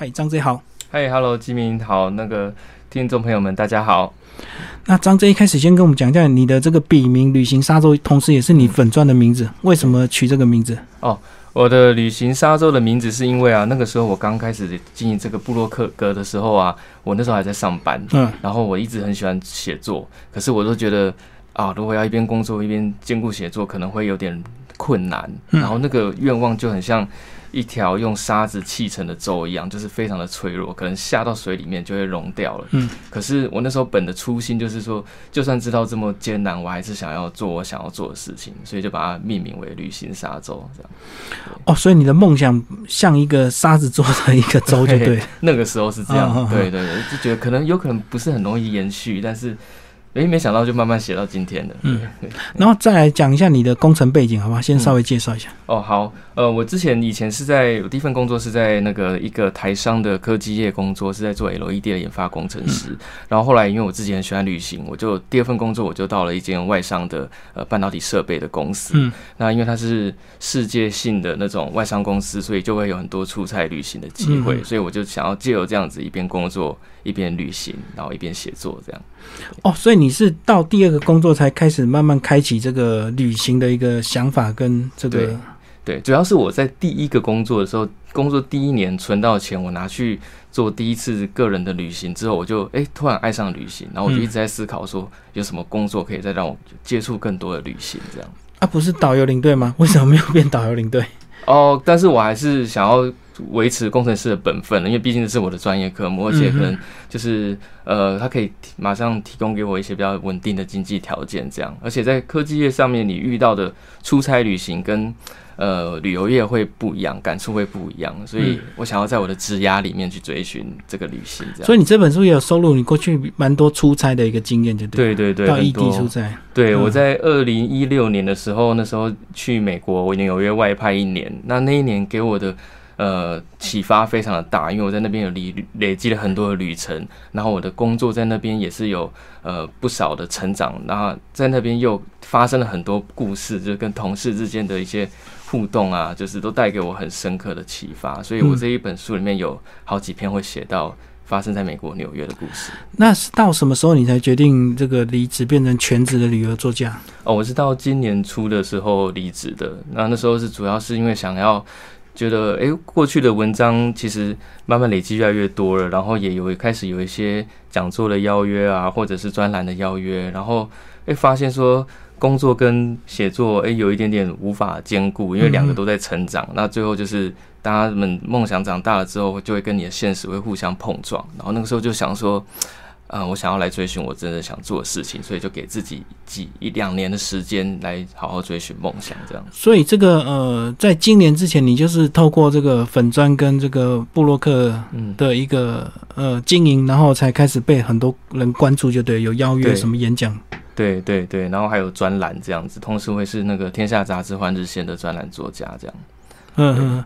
嗨，张 J 好。嗨，Hello，基民好，那个听众朋友们，大家好。那张 J 一开始先跟我们讲一下你的这个笔名“旅行沙洲”，同时也是你粉钻的名字，为什么取这个名字？哦，我的“旅行沙洲”的名字是因为啊，那个时候我刚开始经营这个部落克格的时候啊，我那时候还在上班，嗯，然后我一直很喜欢写作，可是我都觉得啊，如果要一边工作一边兼顾写作，可能会有点困难，然后那个愿望就很像。一条用沙子砌成的舟一样，就是非常的脆弱，可能下到水里面就会融掉了。嗯，可是我那时候本的初心就是说，就算知道这么艰难，我还是想要做我想要做的事情，所以就把它命名为旅行沙洲这样。哦，所以你的梦想像一个沙子做的一个舟，就对。那个时候是这样，对对对，就觉得可能有可能不是很容易延续，但是。哎，没想到就慢慢写到今天的。嗯，然后再来讲一下你的工程背景，好吧？先稍微介绍一下。哦，好。呃，我之前以前是在我第一份工作是在那个一个台商的科技业工作，是在做 LED 的研发工程师。然后后来因为我自己很喜欢旅行，我就第二份工作我就到了一间外商的呃半导体设备的公司。嗯，那因为它是世界性的那种外商公司，所以就会有很多出差旅行的机会。所以我就想要借由这样子一边工作一边旅行，然后一边写作这样。哦，所以你是到第二个工作才开始慢慢开启这个旅行的一个想法跟这个。对，主要是我在第一个工作的时候，工作第一年存到钱，我拿去做第一次个人的旅行之后，我就哎突然爱上旅行，然后我就一直在思考说有什么工作可以再让我接触更多的旅行这样。啊，不是导游领队吗？为什么没有变导游领队？哦，但是我还是想要维持工程师的本分因为毕竟这是我的专业科目，而且可能就是呃，它可以马上提供给我一些比较稳定的经济条件这样。而且在科技业上面，你遇到的出差旅行跟呃，旅游业会不一样，感触会不一样，所以我想要在我的枝涯里面去追寻这个旅行。这样，所以你这本书也有收录你过去蛮多出差的一个经验，就对。对对对，到异地出差。对，我在二零一六年的时候，那时候去美国，我纽约外派一年。那那一年给我的呃启发非常的大，因为我在那边有累累积了很多的旅程，然后我的工作在那边也是有呃不少的成长，然后在那边又发生了很多故事，就是跟同事之间的一些。互动啊，就是都带给我很深刻的启发，所以我这一本书里面有好几篇会写到发生在美国纽约的故事。那是到什么时候你才决定这个离职变成全职的旅游作家？哦，我是到今年初的时候离职的。那那时候是主要是因为想要觉得，哎，过去的文章其实慢慢累积越来越多了，然后也有开始有一些讲座的邀约啊，或者是专栏的邀约，然后哎发现说。工作跟写作，诶，有一点点无法兼顾，因为两个都在成长。那最后就是，他们梦想长大了之后，就会跟你的现实会互相碰撞。然后那个时候就想说，呃，我想要来追寻我真的想做的事情，所以就给自己几一两年的时间来好好追寻梦想，这样。所以这个呃，在今年之前，你就是透过这个粉砖跟这个布洛克的一个呃经营，然后才开始被很多人关注，就对，有邀约什么演讲。对对对，然后还有专栏这样子，同时会是那个《天下杂志》换日线的专栏作家这样。嗯嗯，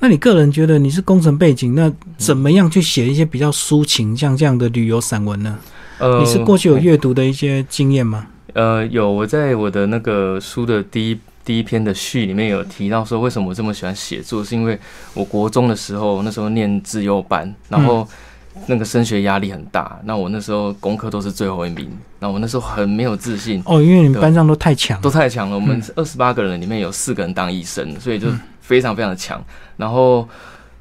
那你个人觉得你是工程背景，那怎么样去写一些比较抒情像这样的旅游散文呢？呃，你是过去有阅读的一些经验吗？呃，有，我在我的那个书的第一第一篇的序里面有提到说，为什么我这么喜欢写作，是因为我国中的时候那时候念自幼班，然后。那个升学压力很大，那我那时候功课都是最后一名，那我那时候很没有自信哦，因为你们班上都太强，都太强了。我们二十八个人里面有四个人当医生，所以就非常非常的强。然后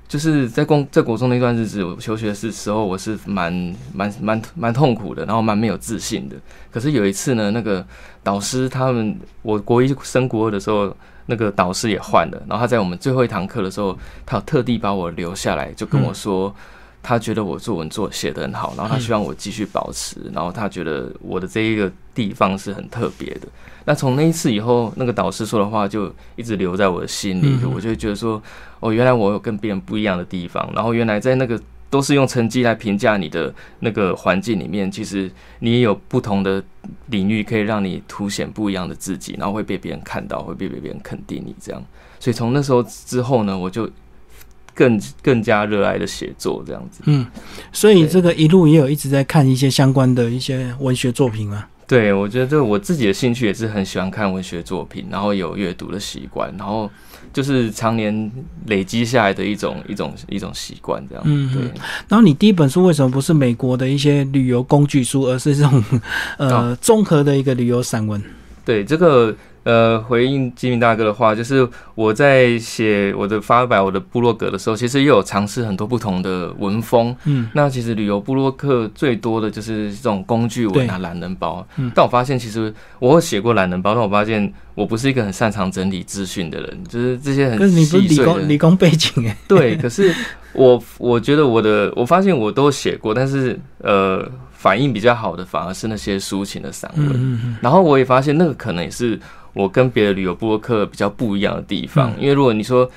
就是在公在国中那段日子，我求学的时候，我是蛮蛮蛮蛮痛苦的，然后蛮没有自信的。可是有一次呢，那个导师他们，我国一升国二的时候，那个导师也换了，然后他在我们最后一堂课的时候，他特地把我留下来，就跟我说。他觉得我作文做写的很好，然后他希望我继续保持，然后他觉得我的这一个地方是很特别的。那从那一次以后，那个导师说的话就一直留在我的心里，我就觉得说，哦，原来我有跟别人不一样的地方，然后原来在那个都是用成绩来评价你的那个环境里面，其实你也有不同的领域可以让你凸显不一样的自己，然后会被别人看到，会被别人肯定你这样。所以从那时候之后呢，我就。更更加热爱的写作这样子，嗯，所以这个一路也有一直在看一些相关的一些文学作品啊。对，我觉得我自己的兴趣也是很喜欢看文学作品，然后有阅读的习惯，然后就是常年累积下来的一种一种一种习惯，这样。嗯，对。然后你第一本书为什么不是美国的一些旅游工具书，而是这种呃综合的一个旅游散文？对，这个。呃，回应吉明大哥的话，就是我在写我的发表我的部落格的时候，其实也有尝试很多不同的文风。嗯，那其实旅游部落客最多的就是这种工具文啊、懒人包。嗯，但我发现其实我写过懒人包，但我发现我不是一个很擅长整理资讯的人，就是这些很可是你理工理工背景哎。对，可是我我觉得我的我发现我都写过，但是呃，反应比较好的反而是那些抒情的散文。嗯嗯。然后我也发现那个可能也是。我跟别的旅游播客比较不一样的地方，因为如果你说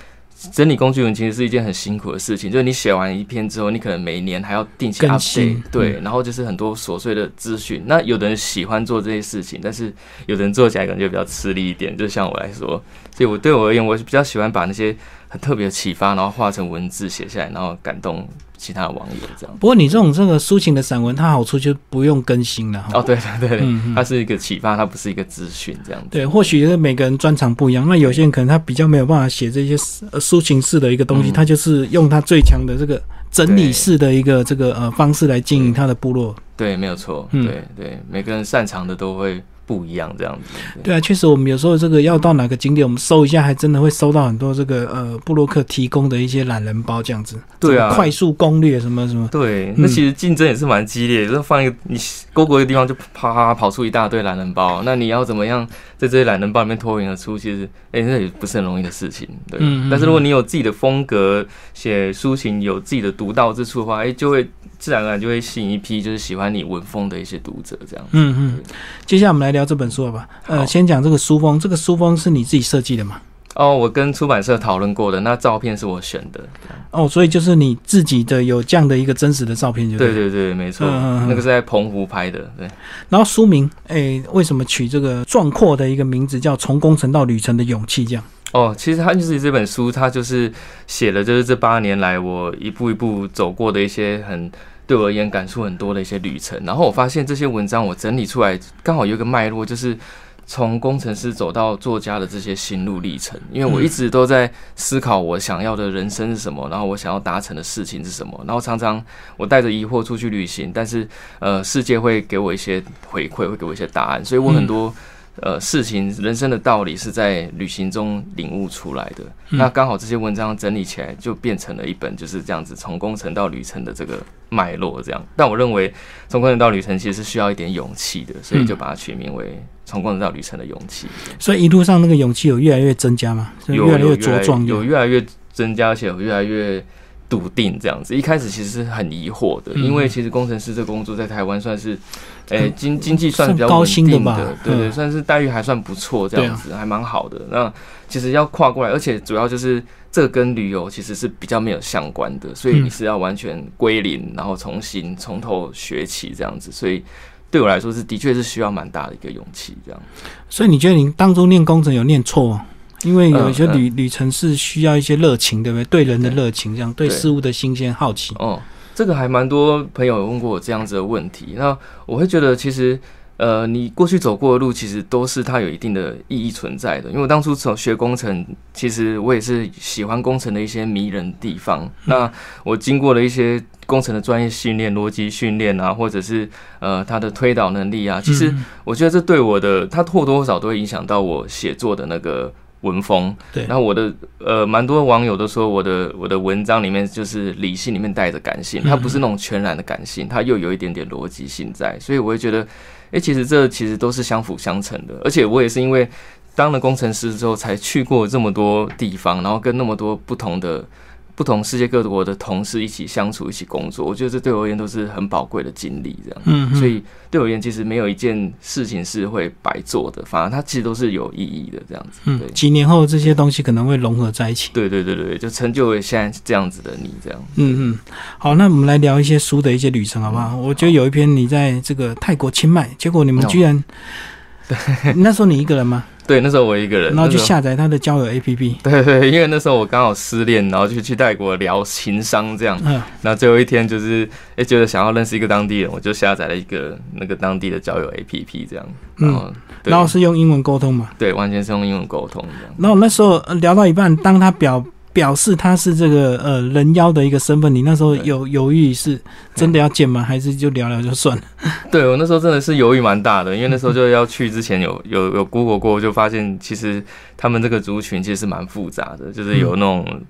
整理工具文，其实是一件很辛苦的事情。就是你写完一篇之后，你可能每年还要定期 update，对，然后就是很多琐碎的资讯。那有的人喜欢做这些事情，但是有的人做起来可能就比较吃力一点。就像我来说，所以我对我而言，我是比较喜欢把那些很特别的启发，然后画成文字写下来，然后感动。其他的网友这样，不过你这种这个抒情的散文，它好处就不用更新了。哦，对对对，它是一个启发，它不是一个资讯这样子。对，或许是每个人专长不一样，那有些人可能他比较没有办法写这些抒情式的一个东西，他就是用他最强的这个整理式的一个这个呃方式来经营他的部落。对，没有错。对对，每个人擅长的都会。不一样这样子，对啊，确实，我们有时候这个要到哪个景点，我们搜一下，还真的会搜到很多这个呃布洛克提供的一些懒人包这样子。对啊，快速攻略什么什么。对，那其实竞争也是蛮激烈，就是放一个你勾过一个地方，就啪啪跑出一大堆懒人包，那你要怎么样在这些懒人包里面脱颖而出？其实，哎，那也不是很容易的事情。对，但是如果你有自己的风格，写抒情有自己的独到之处的话，哎，就会自然而然就会吸引一批就是喜欢你文风的一些读者这样。嗯嗯，接下来我们来。聊这本书吧，呃，先讲这个书封，这个书封是你自己设计的吗？哦，我跟出版社讨论过的，那照片是我选的。哦，所以就是你自己的有这样的一个真实的照片，就对对对，没错，那个是在澎湖拍的。对，然后书名，哎，为什么取这个壮阔的一个名字，叫《从工程到旅程的勇气》这样？哦，其实它就是这本书，它就是写了，就是这八年来我一步一步走过的一些很。对我而言，感触很多的一些旅程。然后我发现这些文章我整理出来，刚好有一个脉络，就是从工程师走到作家的这些心路历程。因为我一直都在思考我想要的人生是什么，然后我想要达成的事情是什么。然后常常我带着疑惑出去旅行，但是呃，世界会给我一些回馈，会给我一些答案。所以我很多。呃，事情人生的道理是在旅行中领悟出来的。那刚好这些文章整理起来，就变成了一本就是这样子从工程到旅程的这个脉络。这样，但我认为从工程到旅程其实是需要一点勇气的，所以就把它取名为从工程到旅程的勇气。所以一路上那个勇气有越来越增加吗？有越来越茁壮，有越来越增加，而且有越来越笃定。这样子，一开始其实是很疑惑的，因为其实工程师这工作在台湾算是。诶，经经济算比较稳定的，对对，算是待遇还算不错，这样子还蛮好的。那其实要跨过来，而且主要就是这个跟旅游其实是比较没有相关的，所以你是要完全归零，然后重新从头学起这样子。所以对我来说是的确是需要蛮大的一个勇气这样。所以你觉得你当初念工程有念错吗？因为有一些旅旅程是需要一些热情，对不对？对人的热情，这样对事物的新鲜好奇。哦。这个还蛮多朋友问过我这样子的问题，那我会觉得其实，呃，你过去走过的路其实都是它有一定的意义存在的。因为我当初从学工程，其实我也是喜欢工程的一些迷人地方。那我经过了一些工程的专业训练、逻辑训练啊，或者是呃它的推导能力啊，其实我觉得这对我的，它或多或少都会影响到我写作的那个。文风，对，然后我的呃，蛮多网友都说我的我的文章里面就是理性里面带着感性，它不是那种全然的感性，它又有一点点逻辑性在，所以我会觉得，哎，其实这其实都是相辅相成的，而且我也是因为当了工程师之后，才去过这么多地方，然后跟那么多不同的。不同世界各国的同事一起相处，一起工作，我觉得这对我而言都是很宝贵的经历。这样，嗯，所以对我而言，其实没有一件事情是会白做的，反而它其实都是有意义的。这样子，嗯，几年后这些东西可能会融合在一起。对对对对，就成就为现在这样子的你。这样，嗯嗯，好，那我们来聊一些书的一些旅程，好不好？我觉得有一篇你在这个泰国清迈，结果你们居然，那时候你一个人吗？对，那时候我一个人，然后就下载他的交友 APP。对对，因为那时候我刚好失恋，然后就去泰国聊情商这样。嗯。那最后一天就是哎，觉得想要认识一个当地人，我就下载了一个那个当地的交友 APP 这样。嗯。然后是用英文沟通嘛？对，完全是用英文沟通这样。然后那时候聊到一半，当他表。表示他是这个呃人妖的一个身份，你那时候有犹豫是真的要见吗？还是就聊聊就算了？对我那时候真的是犹豫蛮大的，因为那时候就要去之前有 有有 Google 过，就发现其实他们这个族群其实是蛮复杂的，就是有那种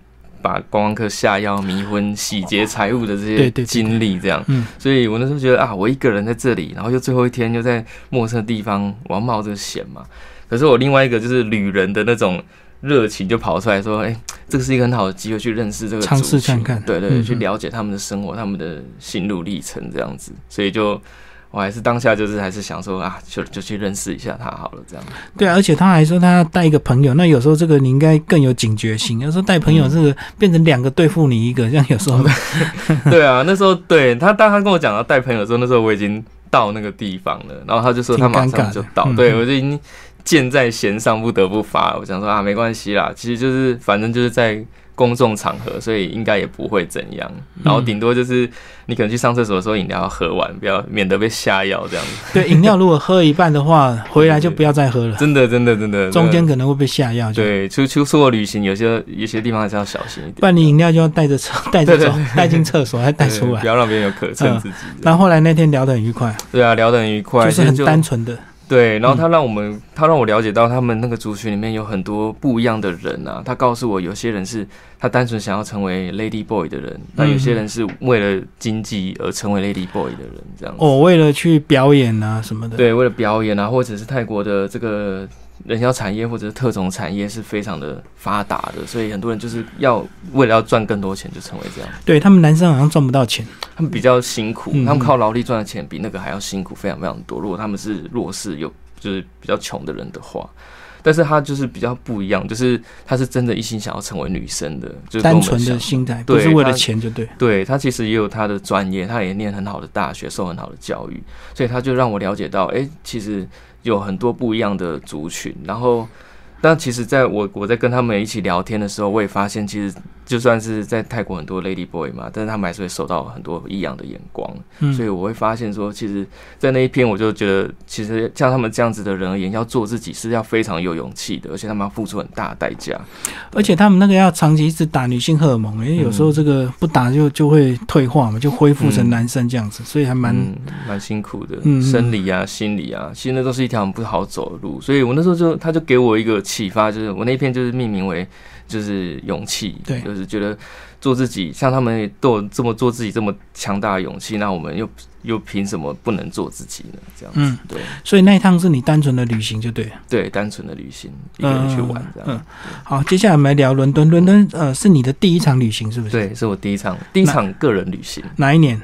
把观光客下药、迷昏、洗劫财物的这些经历，这样。嗯，所以我那时候觉得啊，我一个人在这里，然后又最后一天又在陌生的地方，我要冒这个险嘛。可是我另外一个就是旅人的那种。热情就跑出来说：“哎，这个是一个很好的机会，去认识这个尝试看看，对对，去了解他们的生活，他们的心路历程这样子。所以就我还是当下就是还是想说啊，就就去认识一下他好了，这样。对啊，而且他还说他要带一个朋友，那有时候这个你应该更有警觉性。有时候带朋友这个变成两个对付你一个，这样有时候。对啊，那时候对他当他跟我讲要带朋友的时候，那时候我已经到那个地方了，然后他就说他马上就到，对我就已经。箭在弦上，不得不发。我想说啊，没关系啦，其实就是反正就是在公众场合，所以应该也不会怎样。然后顶多就是你可能去上厕所的时候，饮料要喝完，不要免得被下药这样子。对，饮料如果喝一半的话，回来就不要再喝了。真的，真的，真的，中间可能会被下药。对，出出出国旅行，有些有些地方还是要小心一点。不然你饮料就要带着走，带着走，带进厕所，还带出来，不要让别人有可乘之机。那后来那天聊得很愉快。对啊，聊得很愉快，就是很单纯的。对，然后他让我们，他让我了解到他们那个族群里面有很多不一样的人啊。他告诉我，有些人是他单纯想要成为 lady boy 的人，那有些人是为了经济而成为 lady boy 的人，这样。哦，为了去表演啊什么的。对，为了表演啊，或者是泰国的这个。人妖产业或者是特种产业是非常的发达的，所以很多人就是要为了要赚更多钱，就成为这样。对他们男生好像赚不到钱，他们比较辛苦，他们靠劳力赚的钱比那个还要辛苦，非常非常多。如果他们是弱势有就是比较穷的人的话，但是他就是比较不一样，就是他是真的一心想要成为女生的，就是单纯的心态，不是为了钱就对。对他其实也有他的专业，他也念很好的大学，受很好的教育，所以他就让我了解到，哎，其实。有很多不一样的族群，然后，但其实在我我在跟他们一起聊天的时候，我也发现，其实就算是在泰国很多 lady boy 嘛，但是他们还是会受到很多异样的眼光，所以我会发现说，其实，在那一篇我就觉得，其实像他们这样子的人而言，要做自己是要非常有勇气的，而且他们要付出很大的代价，而且他们那个要长期一直打女性荷尔蒙，因为有时候这个不打就就会退化嘛，就恢复成男生这样子，所以还蛮蛮辛苦的，生理啊、心理啊，其实那都是一条不好走的路，所以我那时候就他就给我一个启发，就是我那篇就是命名为。就是勇气，对，就是觉得做自己，像他们都有这么做自己这么强大的勇气，那我们又又凭什么不能做自己呢？这样子，对。所以那一趟是你单纯的旅行，就对，对，单纯的旅行，一个人去玩这样。嗯，好，接下来我们来聊伦敦。伦敦，呃，是你的第一场旅行，是不是？对，是我第一场第一场个人旅行。哪一年？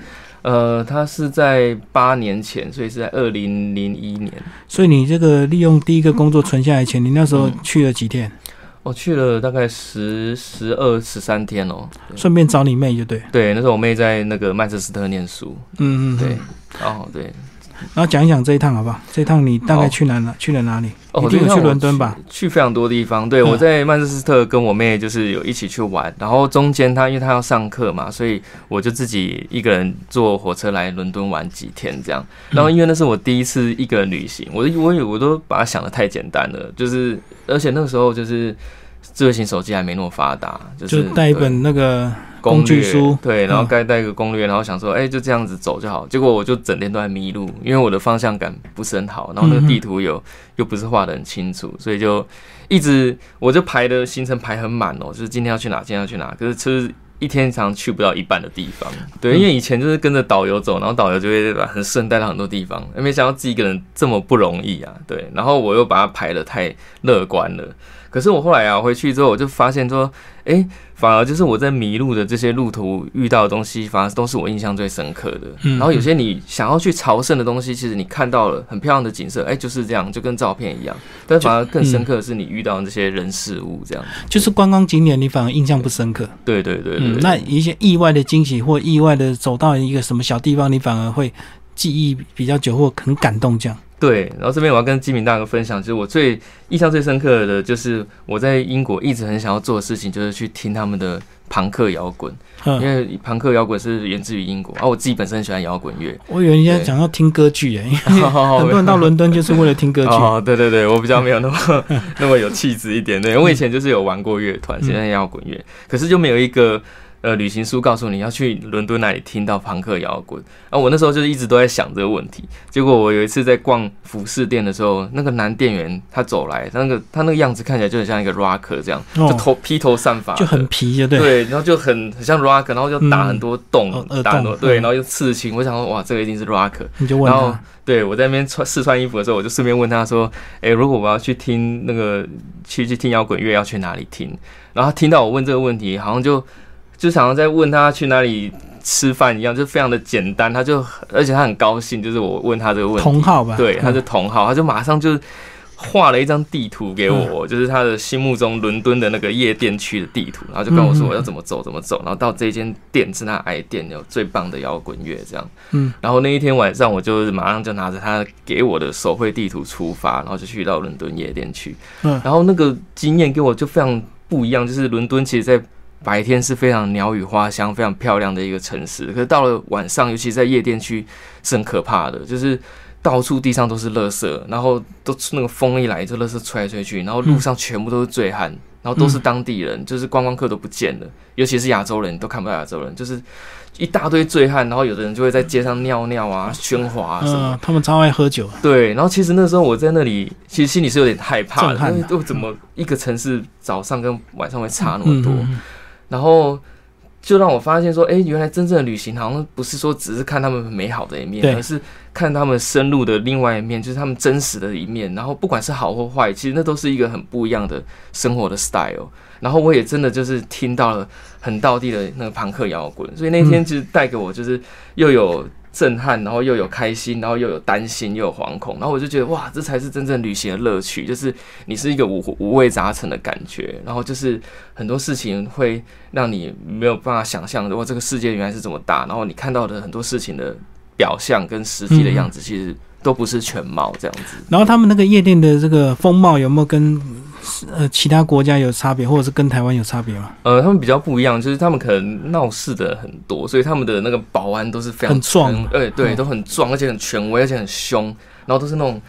呃，他是在八年前，所以是在二零零一年。所以你这个利用第一个工作存下来钱，你那时候去了几天？我去了大概十十二十三天哦，顺便找你妹就对。对，那时候我妹在那个曼彻斯特念书。嗯嗯，对，哦对。然后讲一讲这一趟好不好？这一趟你大概去哪了？去了哪里？哦，去伦敦吧。去非常多地方。对，我在曼彻斯特跟我妹就是有一起去玩。然后中间她因为她要上课嘛，所以我就自己一个人坐火车来伦敦玩几天这样。然后因为那是我第一次一个人旅行，我我我都把它想的太简单了，就是而且那个时候就是智慧型手机还没那么发达，就是带一本那个。工具书对，然后该带个攻略，然后想说，哎，就这样子走就好。结果我就整天都在迷路，因为我的方向感不是很好，然后那个地图有又不是画的很清楚，所以就一直我就排的行程排很满哦，就是今天要去哪，今天要去哪，可是其实一天常去不到一半的地方。对，因为以前就是跟着导游走，然后导游就会很顺带到很多地方，没想到自己一个人这么不容易啊。对，然后我又把它排的太乐观了。可是我后来啊回去之后，我就发现说，哎，反而就是我在迷路的这些路途遇到的东西，反而都是我印象最深刻的。然后有些你想要去朝圣的东西，其实你看到了很漂亮的景色，哎，就是这样，就跟照片一样。但反而更深刻的是你遇到的这些人事物，这样。就是观光景点，你反而印象不深刻。对对对，嗯，那一些意外的惊喜或意外的走到一个什么小地方，你反而会记忆比较久或很感动这样。对，然后这边我要跟金明大哥分享，就是我最印象最深刻的就是我在英国一直很想要做的事情，就是去听他们的朋克摇滚，因为朋克摇滚是源自于英国，而我自己本身很喜欢摇滚乐。我以为人家讲要听歌剧诶，很多人到伦敦就是为了听歌剧。哦，对对对，我比较没有那么 那么有气质一点。对，我以前就是有玩过乐团，现在摇滚乐，可是就没有一个。呃，旅行书告诉你要去伦敦那里听到朋克摇滚啊！我那时候就是一直都在想这个问题。结果我有一次在逛服饰店的时候，那个男店员他走来，他那个他那个样子看起来就很像一个 rocker 这样，就头披头散发，就很皮，就对。对，然后就很很像 rocker，然后就打很多洞，打很多对，然后又刺青。我想说，哇，这个一定是 rocker。你就问他，对我在那边穿试穿衣服的时候，我就顺便问他说：“哎，如果我要去听那个去去听摇滚乐，要去哪里听？”然后他听到我问这个问题，好像就。就想要在问他去哪里吃饭一样，就非常的简单。他就而且他很高兴，就是我问他这个问题，同号吧？对，他是同号，他就马上就画了一张地图给我，就是他的心目中伦敦的那个夜店区的地图，然后就跟我说我要怎么走怎么走，然后到这间店是他爱店，有最棒的摇滚乐这样。嗯，然后那一天晚上，我就马上就拿着他给我的手绘地图出发，然后就去到伦敦夜店去。嗯，然后那个经验给我就非常不一样，就是伦敦其实在。白天是非常鸟语花香、非常漂亮的一个城市，可是到了晚上，尤其在夜店区是很可怕的，就是到处地上都是垃圾，然后都那个风一来就垃圾吹来吹去，然后路上全部都是醉汉，然后都是当地人，就是观光客都不见了，尤其是亚洲人都看不到亚洲人，就是一大堆醉汉，然后有的人就会在街上尿尿啊、喧哗啊什么，他们超爱喝酒。对，然后其实那时候我在那里，其实心里是有点害怕的，因为都怎么一个城市早上跟晚上会差那么多。然后就让我发现说，哎，原来真正的旅行好像不是说只是看他们美好的一面，而是看他们深入的另外一面，就是他们真实的一面。然后不管是好或坏，其实那都是一个很不一样的生活的 style。然后我也真的就是听到了很道地的那个朋克摇滚，所以那天其实带给我就是又有。震撼，然后又有开心，然后又有担心，又有惶恐，然后我就觉得哇，这才是真正旅行的乐趣，就是你是一个五五味杂陈的感觉，然后就是很多事情会让你没有办法想象，如果这个世界原来是这么大，然后你看到的很多事情的表象跟实际的样子，其实都不是全貌这样子。然后他们那个夜店的这个风貌有没有跟？呃，其他国家有差别，或者是跟台湾有差别吗？呃，他们比较不一样，就是他们可能闹事的很多，所以他们的那个保安都是非常很壮，对对，都很壮，而且很权威，而且很凶，然后都是那种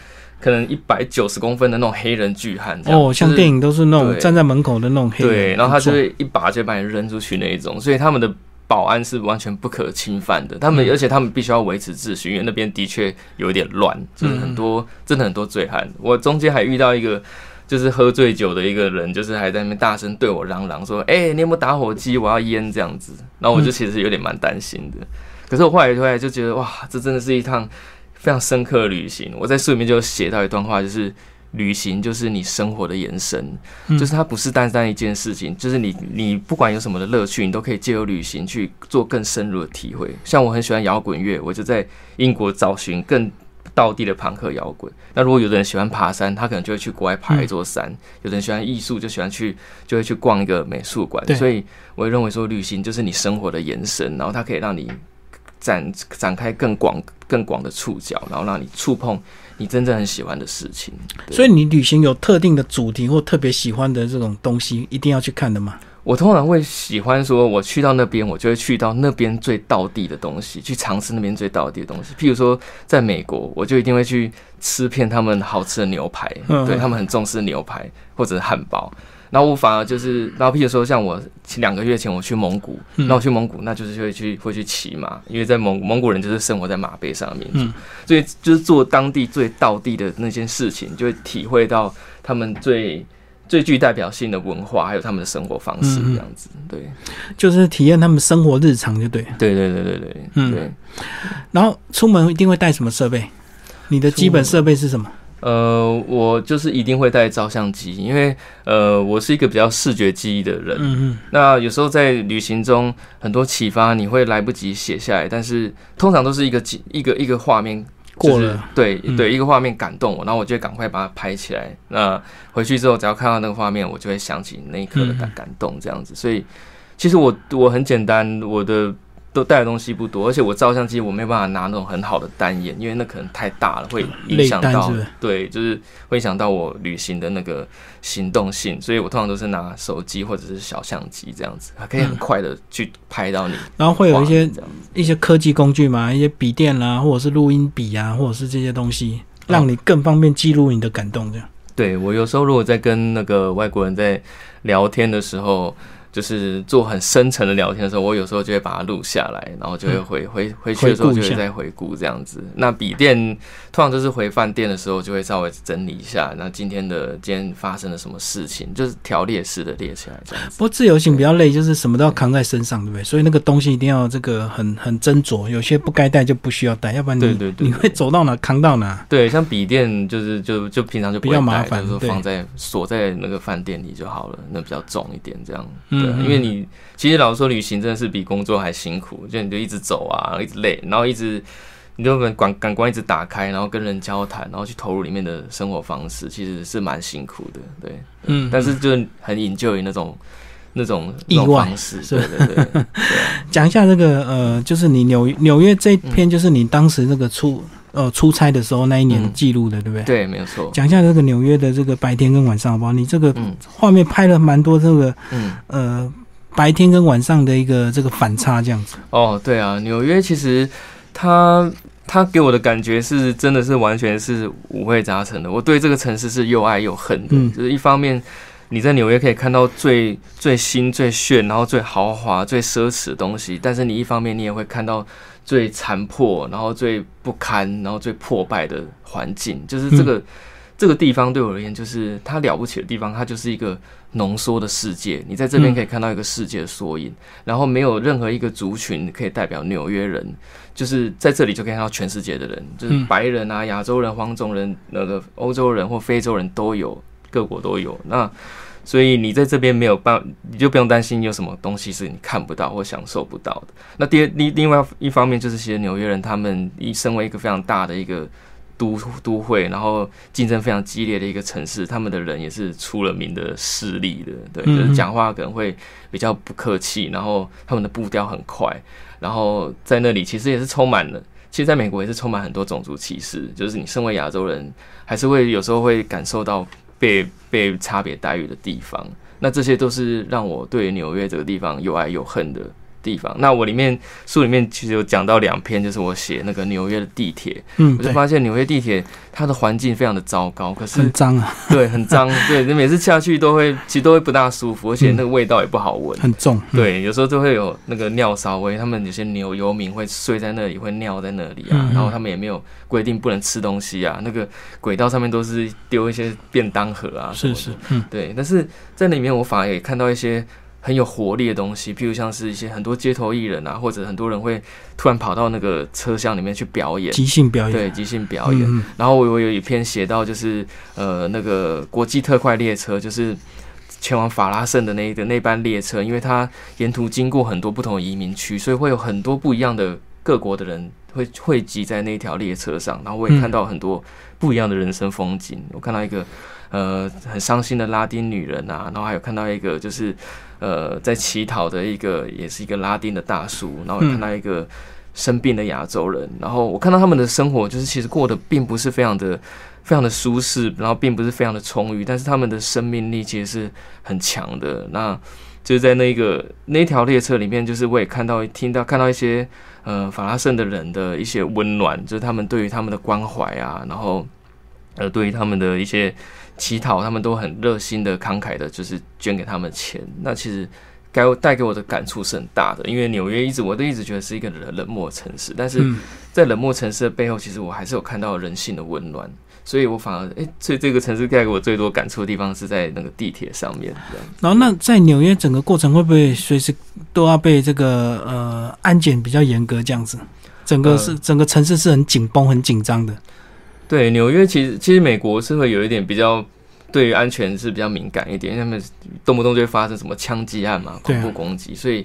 可能一百九十公分的那种黑人巨汉。哦，像电影都是那种站在门口的那种黑人，对，然后他就会一把就把你扔出去那一种，所以他们的保安是完全不可侵犯的。他们而且他们必须要维持秩序，因为那边的确有点乱，就是很多真的很多醉汉。我中间还遇到一个。就是喝醉酒的一个人，就是还在那边大声对我嚷嚷说：“哎，你有没有打火机？我要烟这样子。”然后我就其实有点蛮担心的。可是我后来后来就觉得，哇，这真的是一趟非常深刻的旅行。我在书里面就写到一段话，就是旅行就是你生活的延伸，就是它不是单单一件事情，就是你你不管有什么的乐趣，你都可以借由旅行去做更深入的体会。像我很喜欢摇滚乐，我就在英国找寻更。道地的朋克摇滚。那如果有的人喜欢爬山，他可能就会去国外爬一座山；有的人喜欢艺术，就喜欢去就会去逛一个美术馆。所以我认为说，旅行就是你生活的延伸，然后它可以让你展展开更广更广的触角，然后让你触碰你真正很喜欢的事情。所以你旅行有特定的主题或特别喜欢的这种东西，一定要去看的吗？我通常会喜欢说，我去到那边，我就会去到那边最道地的东西，去尝试那边最道地的东西。譬如说，在美国，我就一定会去吃遍他们好吃的牛排，对他们很重视牛排或者汉堡。然后我反而就是，然后譬如说，像我两个月前我去蒙古，那我去蒙古，那就是会去会去骑马，因为在蒙蒙古人就是生活在马背上面，所以就是做当地最道地的那件事情，就会体会到他们最。最具代表性的文化，还有他们的生活方式，这样子，对，就是体验他们生活日常，就对，对对对对对，嗯，对。然后出门一定会带什么设备？你的基本设备是什么？呃，我就是一定会带照相机，因为呃，我是一个比较视觉记忆的人。嗯嗯。那有时候在旅行中，很多启发你会来不及写下来，但是通常都是一个一个一个画面。过了，对对，一个画面感动我，然后我就赶快把它拍起来。那回去之后，只要看到那个画面，我就会想起那一刻的感感动，这样子。所以，其实我我很简单，我的都带的东西不多，而且我照相机我没有办法拿那种很好的单眼，因为那可能太大了，会影响到对，就是会影响到我旅行的那个行动性，所以我通常都是拿手机或者是小相机这样子，可以很快的去拍到你。然后会有一些一些科技工具嘛，一些笔电啦，或者是录音笔啊，或者是这些东西，让你更方便记录你的感动。这样，对我有时候如果在跟那个外国人在聊天的时候。就是做很深层的聊天的时候，我有时候就会把它录下来，然后就会回回回去的时候就会再回顾这样子。那笔电通常就是回饭店的时候就会稍微整理一下，那今天的今天发生了什么事情，就是条列式的列起来这样子。不过自由行比较累，就是什么都要扛在身上，对不对？所以那个东西一定要这个很很斟酌，有些不该带就不需要带，要不然你你会走到哪扛到哪。对，像笔电就是就就平常就比较麻烦，就是放在锁在那个饭店里就好了，那比较重一点这样。因为你其实老实说，旅行真的是比工作还辛苦，就你就一直走啊，一直累，然后一直你就感感官一直打开，然后跟人交谈，然后去投入里面的生活方式，其实是蛮辛苦的，对，嗯，但是就很引咎于那种那种意外方式，对对对。讲一下这个呃，就是你纽纽约这篇，就是你当时那个出呃出差的时候那一年记录的，对不对？对，没有错。讲一下这个纽约的这个白天跟晚上好不好？你这个画面拍了蛮多这个，嗯呃。白天跟晚上的一个这个反差，这样子。哦，对啊，纽约其实它它给我的感觉是真的是完全是五味杂陈的。我对这个城市是又爱又恨的。就是一方面你在纽约可以看到最最新最炫，然后最豪华最奢侈的东西，但是你一方面你也会看到最残破，然后最不堪，然后最破败的环境。就是这个这个地方对我而言，就是它了不起的地方，它就是一个。浓缩的世界，你在这边可以看到一个世界的缩影，然后没有任何一个族群可以代表纽约人，就是在这里就可以看到全世界的人，就是白人啊、亚洲人、黄种人、那个欧洲人或非洲人都有，各国都有。那所以你在这边没有办，你就不用担心有什么东西是你看不到或享受不到的。那第另另外一方面就是，其实纽约人他们一身为一个非常大的一个。都都会，然后竞争非常激烈的一个城市，他们的人也是出了名的势利的，对，就是讲话可能会比较不客气，然后他们的步调很快，然后在那里其实也是充满了，其实在美国也是充满很多种族歧视，就是你身为亚洲人，还是会有时候会感受到被被差别待遇的地方，那这些都是让我对纽约这个地方又爱又恨的。地方，那我里面书里面其实有讲到两篇，就是我写那个纽约的地铁，嗯，我就发现纽约地铁它的环境非常的糟糕，可是很脏啊，对，很脏，对，你每次下去都会，其实都会不大舒服，而且那个味道也不好闻，很重，对，有时候都会有那个尿骚味，他们有些牛游民会睡在那里，会尿在那里啊，然后他们也没有规定不能吃东西啊，那个轨道上面都是丢一些便当盒啊，是是，嗯，对，但是在里面我反而也看到一些。很有活力的东西，譬如像是一些很多街头艺人啊，或者很多人会突然跑到那个车厢里面去表演，即兴表演，对，即兴表演。然后我我有一篇写到，就是呃那个国际特快列车，就是前往法拉盛的那个那班列车，因为它沿途经过很多不同的移民区，所以会有很多不一样的各国的人会汇集在那条列车上，然后我也看到很多不一样的人生风景。我看到一个呃很伤心的拉丁女人啊，然后还有看到一个就是。呃，在乞讨的一个，也是一个拉丁的大叔，然后看到一个生病的亚洲人，然后我看到他们的生活，就是其实过得并不是非常的、非常的舒适，然后并不是非常的充裕，但是他们的生命力其实是很强的。那就是在那个那条列车里面，就是我也看到、听到、看到一些呃法拉盛的人的一些温暖，就是他们对于他们的关怀啊，然后呃对于他们的一些。乞讨，他们都很热心的、慷慨的，就是捐给他们钱。那其实该带给我的感触是很大的，因为纽约一直我都一直觉得是一个冷冷漠城市，但是在冷漠城市的背后，其实我还是有看到人性的温暖。所以我反而哎，所以这个城市带给我最多感触的地方是在那个地铁上面。然后，那在纽约整个过程会不会随时都要被这个呃安检比较严格这样子？整个是整个城市是很紧绷、很紧张的。对纽约，其实其实美国是会有一点比较对于安全是比较敏感一点，他们动不动就会发生什么枪击案嘛，恐怖攻击，所以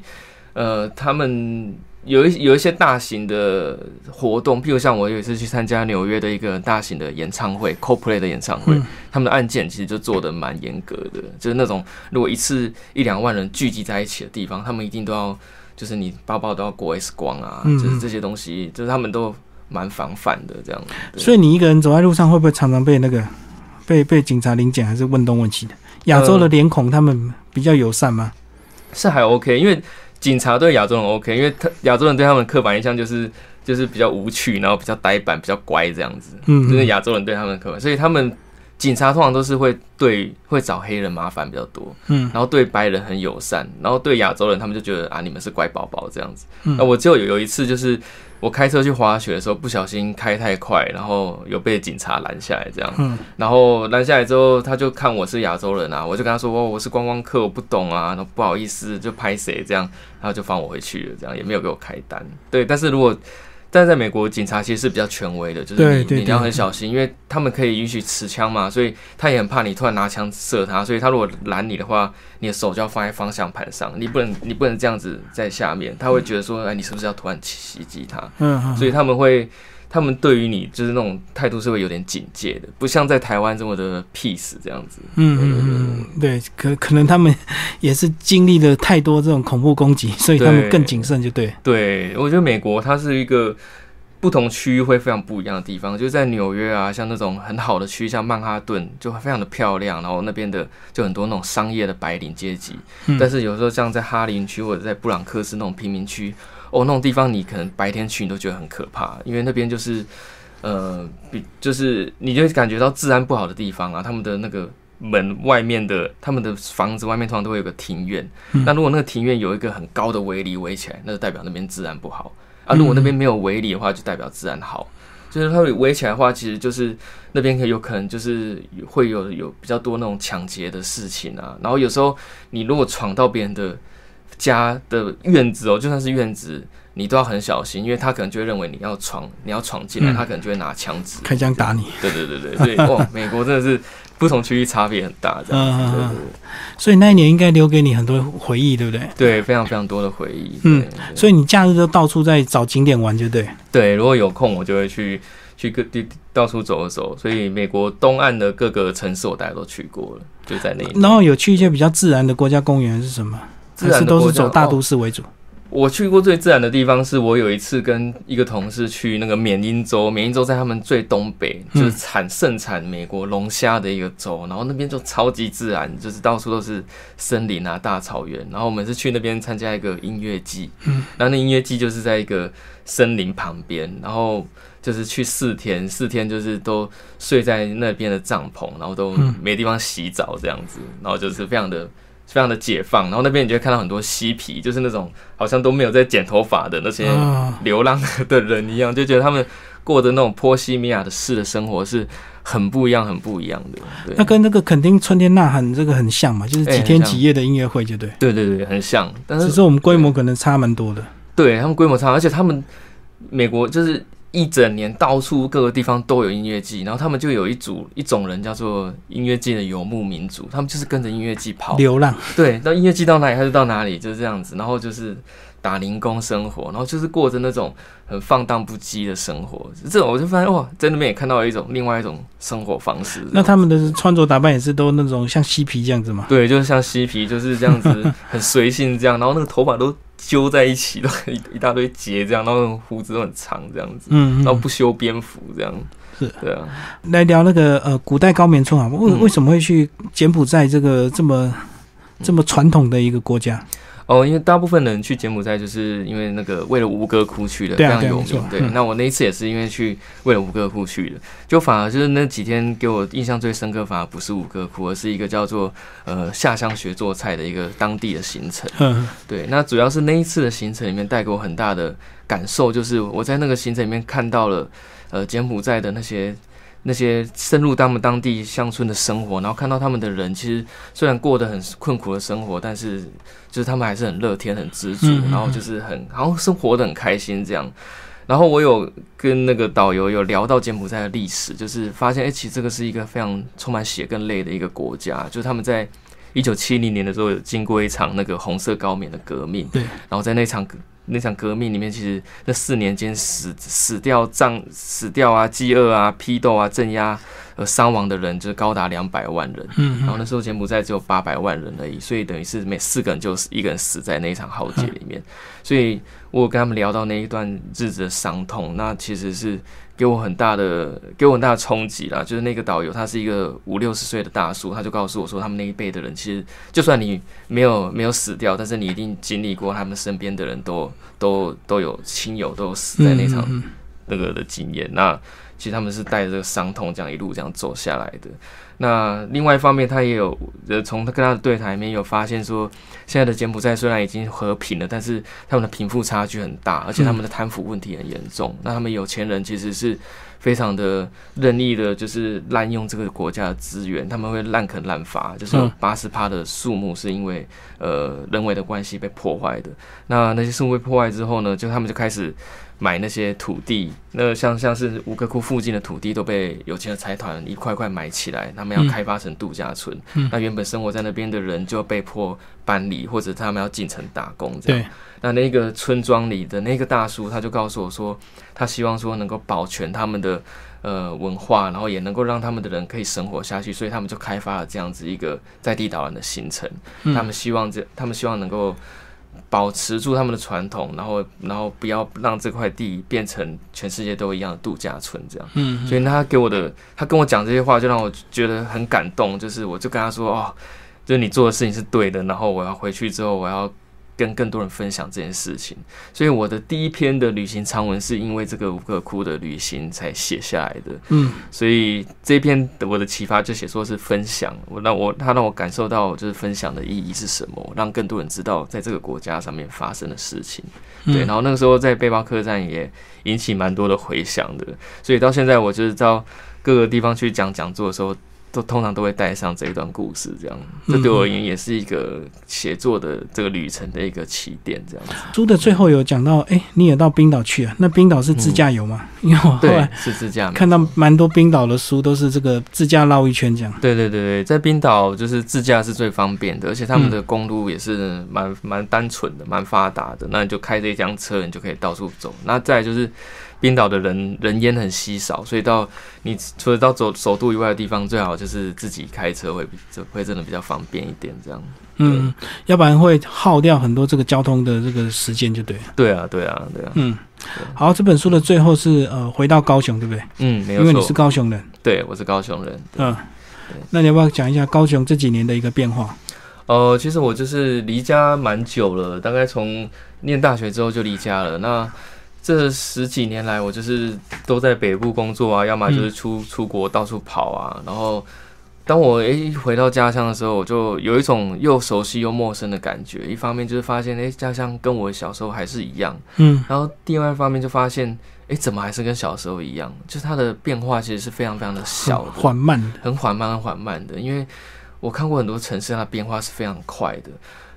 呃，他们有一有一些大型的活动，譬如像我有一次去参加纽约的一个大型的演唱会，CoPlay 的演唱会，他们的案件其实就做的蛮严格的，就是那种如果一次一两万人聚集在一起的地方，他们一定都要。就是你包包都要过 X 光啊，就是这些东西，就是他们都蛮防范的这样。所以你一个人走在路上，会不会常常被那个被被警察临检，还是问东问西的？亚洲的脸孔他们比较友善吗？是还 OK，因为警察对亚洲人 OK，因为他亚洲人对他们刻板印象就是就是比较无趣，然后比较呆板，比较乖这样子。嗯，就是亚洲人对他们刻板，所以他们警察通常都是会对会找黑人麻烦比较多。嗯，然后对白人很友善，然后对亚洲人他们就觉得啊你们是乖宝宝这样子。那我就有有一次就是。我开车去滑雪的时候，不小心开太快，然后有被警察拦下来，这样。嗯。然后拦下来之后，他就看我是亚洲人啊，我就跟他说：“哦，我是观光客，我不懂啊，那不好意思，就拍谁这样。”然后就放我回去了，这样也没有给我开单。对，但是如果。但在美国，警察其实是比较权威的，就是你你要很小心，因为他们可以允许持枪嘛，所以他也很怕你突然拿枪射他，所以他如果拦你的话，你的手就要放在方向盘上，你不能你不能这样子在下面，他会觉得说，哎，你是不是要突然袭击他？嗯，所以他们会。他们对于你就是那种态度是会有点警戒的，不像在台湾这么的 peace 这样子。嗯嗯嗯，对，可可能他们也是经历了太多这种恐怖攻击，所以他们更谨慎，就对。对，我觉得美国它是一个不同区域会非常不一样的地方，就是在纽约啊，像那种很好的区，像曼哈顿就非常的漂亮，然后那边的就很多那种商业的白领阶级。但是有时候像在哈林区或者在布朗克斯那种贫民区。哦，那种地方你可能白天去你都觉得很可怕，因为那边就是，呃，比就是你就感觉到治安不好的地方啊。他们的那个门外面的，他们的房子外面通常都会有个庭院。那如果那个庭院有一个很高的围篱围起来，那就代表那边治安不好啊。如果那边没有围篱的话，就代表治安好。就是它围起来的话，其实就是那边可有可能就是会有有比较多那种抢劫的事情啊。然后有时候你如果闯到别人的。家的院子哦，就算是院子，你都要很小心，因为他可能就会认为你要闯，你要闯进来，他可能就会拿枪指开枪打你。对对对对，所以哇，美国真的是不同区域差别很大，这样。对对对。所以那一年应该留给你很多回忆，对不对？对，非常非常多的回忆。嗯，所以你假日都到处在找景点玩，就对。对，如果有空，我就会去去各地到处走一走。所以美国东岸的各个城市，我大家都去过了，就在那。然后有去一些比较自然的国家公园是什么？自然都是走大都市为主。我去过最自然的地方，是我有一次跟一个同事去那个缅因州。缅因州在他们最东北，就是产盛产美国龙虾的一个州。然后那边就超级自然，就是到处都是森林啊、大草原。然后我们是去那边参加一个音乐季，嗯，然后那音乐季就是在一个森林旁边，然后就是去四天，四天就是都睡在那边的帐篷，然后都没地方洗澡这样子，然后就是非常的。非常的解放，然后那边你就会看到很多嬉皮，就是那种好像都没有在剪头发的那些流浪的人一样，就觉得他们过的那种波西米亚的式的生活是很不一样、很不一样的。对，那跟那个肯定春天呐喊这个很像嘛，就是几天几夜的音乐会，就对。对对对，很像，但是只是我们规模可能差蛮多的。对他们规模差，而且他们美国就是。一整年到处各个地方都有音乐季，然后他们就有一组一种人叫做音乐季的游牧民族，他们就是跟着音乐季跑流浪。对，到音乐季到哪里他就到哪里，就是这样子。然后就是打零工生活，然后就是过着那种很放荡不羁的生活。这种我就发现哇，在那边也看到了一种另外一种生活方式。那他们的穿着打扮也是都那种像嬉皮这样子吗？对，就是像嬉皮，就是这样子很随性这样，然后那个头发都。揪在一起都一一大堆结这样，然后胡子都很长这样子，嗯，然后不修边幅这样，是，对啊。来聊那个呃古代高棉村啊，为为什么会去柬埔寨这个这么这么传统的一个国家？哦，因为大部分人去柬埔寨就是因为那个为了吴哥窟去的，非常有名。对，那我那一次也是因为去为了吴哥窟去的，就反而就是那几天给我印象最深刻，反而不是吴哥窟，而是一个叫做呃下乡学做菜的一个当地的行程。嗯，对，那主要是那一次的行程里面带给我很大的感受，就是我在那个行程里面看到了呃柬埔寨的那些。那些深入他们当地乡村的生活，然后看到他们的人，其实虽然过得很困苦的生活，但是就是他们还是很乐天、很知足，然后就是很好像生活的很开心这样。然后我有跟那个导游有聊到柬埔寨的历史，就是发现，哎，其实这个是一个非常充满血跟泪的一个国家，就是他们在一九七零年的时候有经过一场那个红色高棉的革命，对，然后在那场那场革命里面，其实那四年间死死掉、葬死掉啊、饥饿啊、批斗啊、镇压而伤亡的人，就是高达两百万人。嗯，然后那时候柬埔寨只有八百万人而已，所以等于是每四个人就一个人死在那一场浩劫里面。所以我跟他们聊到那一段日子的伤痛，那其实是。给我很大的，给我很大的冲击啦。就是那个导游，他是一个五六十岁的大叔，他就告诉我说，他们那一辈的人，其实就算你没有没有死掉，但是你一定经历过他们身边的人都都都有亲友都有死在那场那个的经验。那其实他们是带着这个伤痛，这样一路这样走下来的。那另外一方面，他也有呃，从他跟他的对谈里面有发现说，现在的柬埔寨虽然已经和平了，但是他们的贫富差距很大，而且他们的贪腐问题很严重。那他们有钱人其实是非常的任意的，就是滥用这个国家的资源，他们会滥垦滥伐，就是八十趴的树木是因为呃人为的关系被破坏的。那那些树木被破坏之后呢，就他们就开始。买那些土地，那像像是五个库附近的土地都被有钱的财团一块块买起来，他们要开发成度假村。那原本生活在那边的人就被迫搬离，或者他们要进城打工。这样，那那个村庄里的那个大叔他就告诉我说，他希望说能够保全他们的呃文化，然后也能够让他们的人可以生活下去，所以他们就开发了这样子一个在地导览的行程。他们希望这，他们希望能够。保持住他们的传统，然后，然后不要让这块地变成全世界都一样的度假村，这样。嗯。所以他给我的，他跟我讲这些话，就让我觉得很感动。就是，我就跟他说：“哦，就是你做的事情是对的。”然后我要回去之后，我要。跟更多人分享这件事情，所以我的第一篇的旅行长文是因为这个五个窟的旅行才写下来的。嗯，所以这篇我的启发就写说是分享，我让我他让我感受到就是分享的意义是什么，让更多人知道在这个国家上面发生的事情。对，然后那个时候在背包客栈也引起蛮多的回响的，所以到现在我就是到各个地方去讲讲座的时候。都通常都会带上这一段故事，这样，这对我而言也是一个写作的这个旅程的一个起点，这样子。书的最后有讲到，哎，你也到冰岛去啊？那冰岛是自驾游吗？因为我后来是自驾，看到蛮多冰岛的书都是这个自驾绕一圈这样。对对对对，在冰岛就是自驾是最方便的，而且他们的公路也是蛮蛮单纯的，蛮发达的。那你就开这一辆车，你就可以到处走。那再就是。冰岛的人人烟很稀少，所以到你除了到走首都以外的地方，最好就是自己开车会就会真的比较方便一点，这样。嗯，要不然会耗掉很多这个交通的这个时间，就对。对啊，对啊，对啊。嗯，好，这本书的最后是呃，回到高雄，对不对？嗯，没有因为你是高雄人。对，我是高雄人。嗯，那你要不要讲一下高雄这几年的一个变化？呃，其实我就是离家蛮久了，大概从念大学之后就离家了。那这十几年来，我就是都在北部工作啊，要么就是出出国到处跑啊。然后，当我诶回到家乡的时候，我就有一种又熟悉又陌生的感觉。一方面就是发现，诶，家乡跟我小时候还是一样，嗯。然后，另外一方面就发现，诶，怎么还是跟小时候一样？就是它的变化其实是非常非常的小，缓慢，很缓慢，很缓慢的。因为我看过很多城市，它变化是非常快的。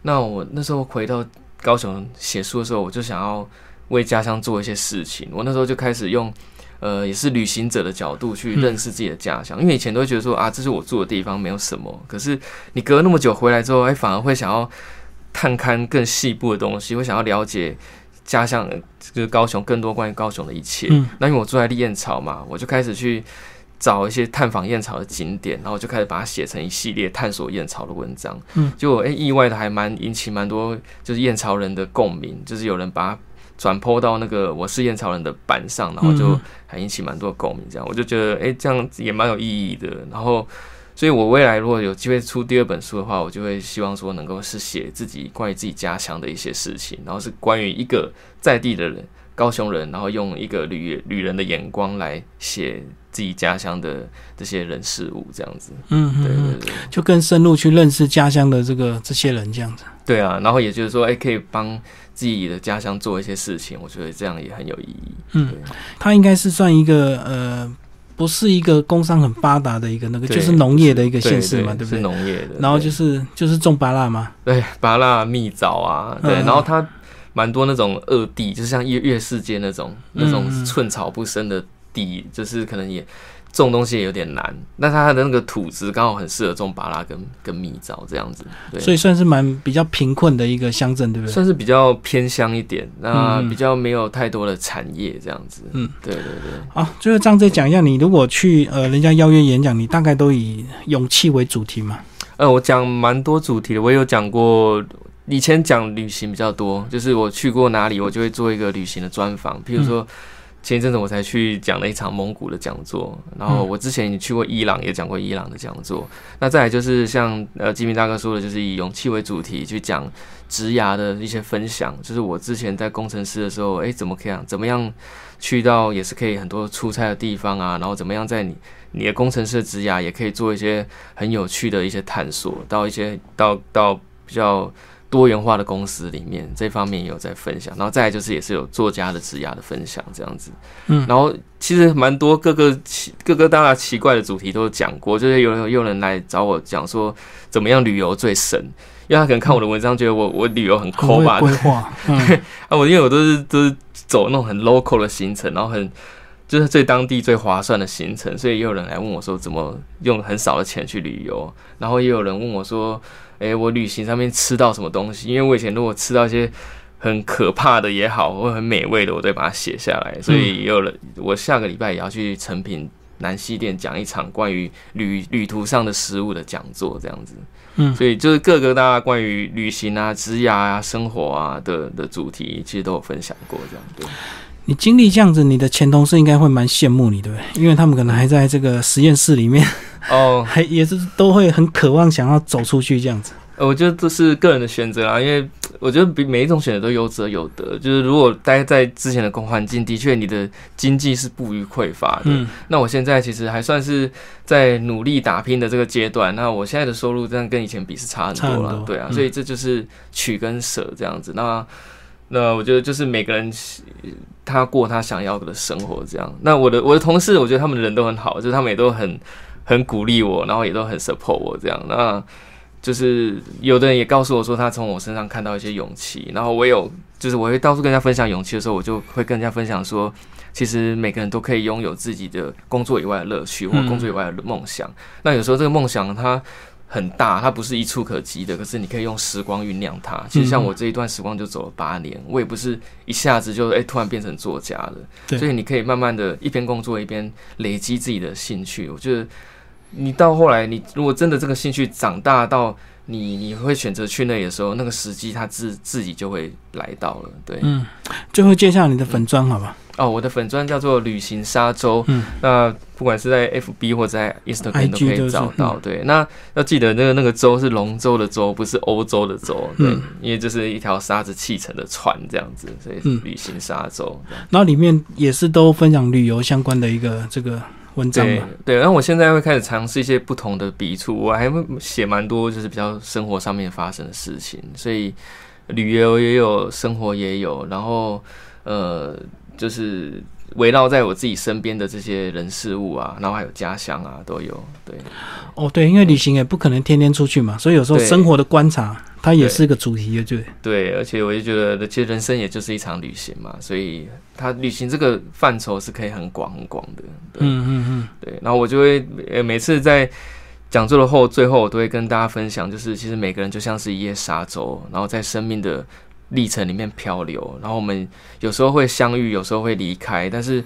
那我那时候回到高雄写书的时候，我就想要。为家乡做一些事情，我那时候就开始用，呃，也是旅行者的角度去认识自己的家乡。因为以前都会觉得说啊，这是我住的地方，没有什么。可是你隔了那么久回来之后，哎，反而会想要探勘更细部的东西，会想要了解家乡，就是高雄更多关于高雄的一切。那因为我住在燕巢嘛，我就开始去找一些探访燕巢的景点，然后就开始把它写成一系列探索燕巢的文章。嗯，就哎，意外的还蛮引起蛮多就是燕巢人的共鸣，就是有人把。转播到那个我是燕巢人的板上，然后就还引起蛮多共鸣。这样我就觉得，哎，这样也蛮有意义的。然后，所以我未来如果有机会出第二本书的话，我就会希望说能够是写自己关于自己家乡的一些事情，然后是关于一个在地的人，高雄人，然后用一个旅旅人的眼光来写自己家乡的这些人事物，这样子。嗯，对对对，就更深入去认识家乡的这个这些人，这样子。对啊，然后也就是说，哎，可以帮。自己的家乡做一些事情，我觉得这样也很有意义。嗯，它应该是算一个呃，不是一个工商很发达的一个那个，就是农业的一个县市嘛，对不对？是农业的。然后就是就是种芭辣嘛，对，芭辣蜜枣啊，对。然后它蛮多那种二地，就是像月月世界那种那种寸草不生的地，就是可能也种东西也有点难，那它的那个土质刚好很适合种芭拉跟跟蜜枣这样子，对，所以算是蛮比较贫困的一个乡镇，对不对？算是比较偏乡一点，那比较没有太多的产业这样子，嗯，对对对。好，最后张再讲一下，你如果去呃人家邀约演讲，你大概都以勇气为主题吗？呃，我讲蛮多主题的，我有讲过，以前讲旅行比较多，就是我去过哪里，我就会做一个旅行的专访，譬如说。前一阵子我才去讲了一场蒙古的讲座，然后我之前也去过伊朗，也讲过伊朗的讲座。那再来就是像呃吉米大哥说的，就是以勇气为主题去讲职涯的一些分享。就是我之前在工程师的时候，哎，怎么可以怎么样去到也是可以很多出差的地方啊，然后怎么样在你你的工程师的职涯也可以做一些很有趣的一些探索，到一些到到比较。多元化的公司里面，这方面也有在分享，然后再来就是也是有作家的职涯的分享这样子，嗯，然后其实蛮多各个奇各个大大奇怪的主题都讲过，就是有有人来找我讲说怎么样旅游最神，因为他可能看我的文章觉得我我旅游很抠吧，规划，啊，我因为我都是都是走那种很 local 的行程，然后很就是最当地最划算的行程，所以也有人来问我说怎么用很少的钱去旅游，然后也有人问我说。哎，我旅行上面吃到什么东西？因为我以前如果吃到一些很可怕的也好，或很美味的，我都会把它写下来。所以有了，我下个礼拜也要去成品南西店讲一场关于旅旅途上的食物的讲座，这样子。嗯，所以就是各个大家关于旅行啊、职涯啊、生活啊的的主题，其实都有分享过，这样对。你经历这样子，你的前同事应该会蛮羡慕你，对不对？因为他们可能还在这个实验室里面，哦，还也是都会很渴望想要走出去这样子。我觉得这是个人的选择啊，因为我觉得比每一种选择都有则有得。就是如果待在之前的工环境，的确你的经济是不予匮乏的。嗯，那我现在其实还算是在努力打拼的这个阶段。那我现在的收入这样跟以前比是差很多了，对啊，所以这就是取跟舍这样子。那那我觉得就是每个人他过他想要的生活这样。那我的我的同事，我觉得他们的人都很好，就是他们也都很很鼓励我，然后也都很 support 我这样。那就是有的人也告诉我说，他从我身上看到一些勇气。然后我有，就是我会到处跟人家分享勇气的时候，我就会跟人家分享说，其实每个人都可以拥有自己的工作以外的乐趣，或工作以外的梦想。那有时候这个梦想它很大，它不是一触可及的，可是你可以用时光酝酿它。其实像我这一段时光就走了八年，我也不是一下子就诶突然变成作家了。所以你可以慢慢的一边工作一边累积自己的兴趣。我觉得。你到后来，你如果真的这个兴趣长大到你你会选择去那里的时候，那个时机它自自己就会来到了。对，嗯，最后介绍你的粉砖好吧？哦，我的粉砖叫做旅行沙洲，嗯，那不管是在 FB 或者在 Instagram 都可以找到。对，那要记得那个那个洲是龙舟的舟，不是欧洲的洲。对，因为这是一条沙子砌成的船这样子，所以旅行沙洲。然后里面也是都分享旅游相关的一个这个。文章对对，然后我现在会开始尝试一些不同的笔触，我还会写蛮多，就是比较生活上面发生的事情，所以旅游也有，生活也有，然后呃，就是围绕在我自己身边的这些人事物啊，然后还有家乡啊，都有。对，哦对，因为旅行也不可能天天出去嘛，所以有时候生活的观察。它也是个主题，对对，而且我就觉得，其实人生也就是一场旅行嘛，所以它旅行这个范畴是可以很广很广的。嗯嗯嗯，对。然后我就会呃每次在讲座的后最后，我都会跟大家分享，就是其实每个人就像是一叶沙洲，然后在生命的历程里面漂流，然后我们有时候会相遇，有时候会离开，但是。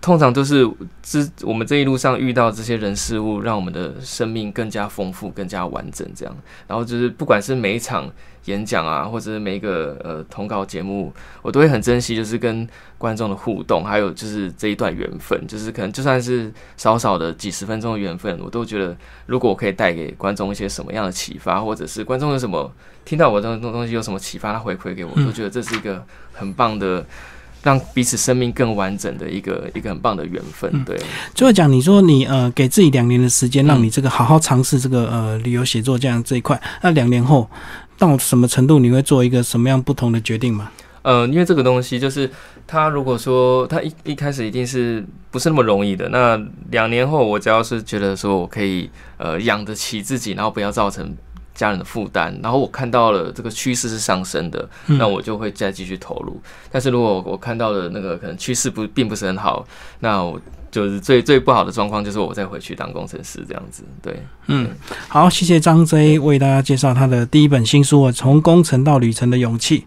通常都是这我们这一路上遇到这些人事物，让我们的生命更加丰富、更加完整。这样，然后就是不管是每一场演讲啊，或者是每一个呃通告节目，我都会很珍惜，就是跟观众的互动，还有就是这一段缘分。就是可能就算是少少的几十分钟的缘分，我都觉得如果我可以带给观众一些什么样的启发，或者是观众有什么听到我这种东西有什么启发，他回馈给我，都觉得这是一个很棒的。让彼此生命更完整的一个一个很棒的缘分，对。最后讲，你说你呃给自己两年的时间，让你这个好好尝试这个呃旅游写作这样这一块。那两年后到什么程度，你会做一个什么样不同的决定吗？呃，因为这个东西就是他如果说他一一开始一定是不是那么容易的。那两年后，我只要是觉得说我可以呃养得起自己，然后不要造成。家人的负担，然后我看到了这个趋势是上升的，那我就会再继续投入。但是如果我看到的那个可能趋势不并不是很好，那我就是最最不好的状况就是我再回去当工程师这样子。对，嗯，好，谢谢张 J 为大家介绍他的第一本新书《从工程到旅程的勇气》。